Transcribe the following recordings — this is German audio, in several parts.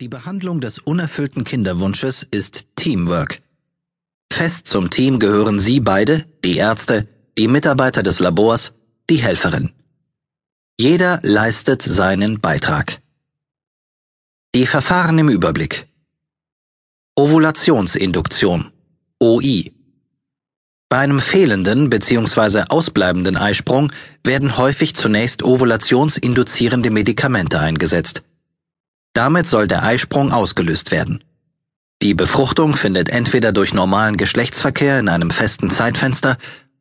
Die Behandlung des unerfüllten Kinderwunsches ist Teamwork. Fest zum Team gehören Sie beide, die Ärzte, die Mitarbeiter des Labors, die Helferin. Jeder leistet seinen Beitrag. Die Verfahren im Überblick. Ovulationsinduktion OI. Bei einem fehlenden bzw. ausbleibenden Eisprung werden häufig zunächst ovulationsinduzierende Medikamente eingesetzt. Damit soll der Eisprung ausgelöst werden. Die Befruchtung findet entweder durch normalen Geschlechtsverkehr in einem festen Zeitfenster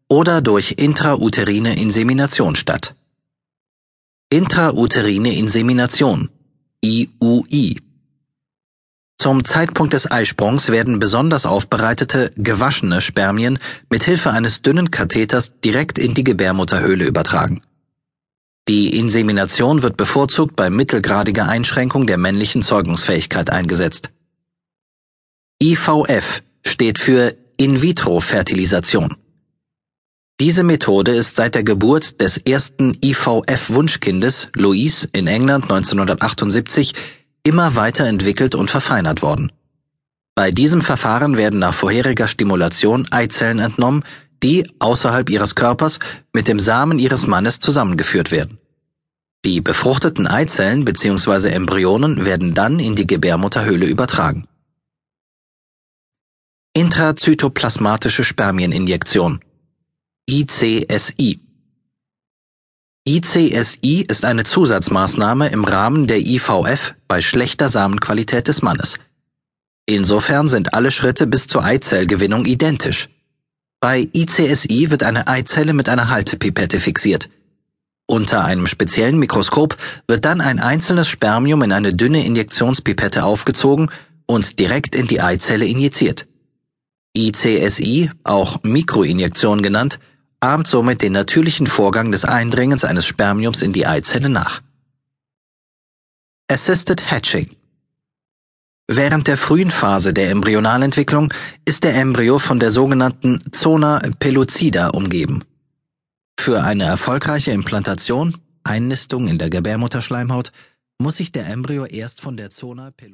oder durch intrauterine Insemination statt. Intrauterine Insemination IUI Zum Zeitpunkt des Eisprungs werden besonders aufbereitete, gewaschene Spermien mit Hilfe eines dünnen Katheters direkt in die Gebärmutterhöhle übertragen. Die Insemination wird bevorzugt bei mittelgradiger Einschränkung der männlichen Zeugungsfähigkeit eingesetzt. IVF steht für In-vitro-Fertilisation. Diese Methode ist seit der Geburt des ersten IVF-Wunschkindes, Louise, in England 1978, immer weiterentwickelt und verfeinert worden. Bei diesem Verfahren werden nach vorheriger Stimulation Eizellen entnommen, die außerhalb ihres Körpers mit dem Samen ihres Mannes zusammengeführt werden. Die befruchteten Eizellen bzw. Embryonen werden dann in die Gebärmutterhöhle übertragen. Intrazytoplasmatische Spermieninjektion ICSI ICSI ist eine Zusatzmaßnahme im Rahmen der IVF bei schlechter Samenqualität des Mannes. Insofern sind alle Schritte bis zur Eizellgewinnung identisch. Bei ICSI wird eine Eizelle mit einer Haltepipette fixiert. Unter einem speziellen Mikroskop wird dann ein einzelnes Spermium in eine dünne Injektionspipette aufgezogen und direkt in die Eizelle injiziert. ICSI, auch Mikroinjektion genannt, ahmt somit den natürlichen Vorgang des Eindringens eines Spermiums in die Eizelle nach. Assisted Hatching Während der frühen Phase der Embryonalentwicklung ist der Embryo von der sogenannten Zona pellucida umgeben. Für eine erfolgreiche Implantation, Einnistung in der Gebärmutterschleimhaut, muss sich der Embryo erst von der Zona pellucida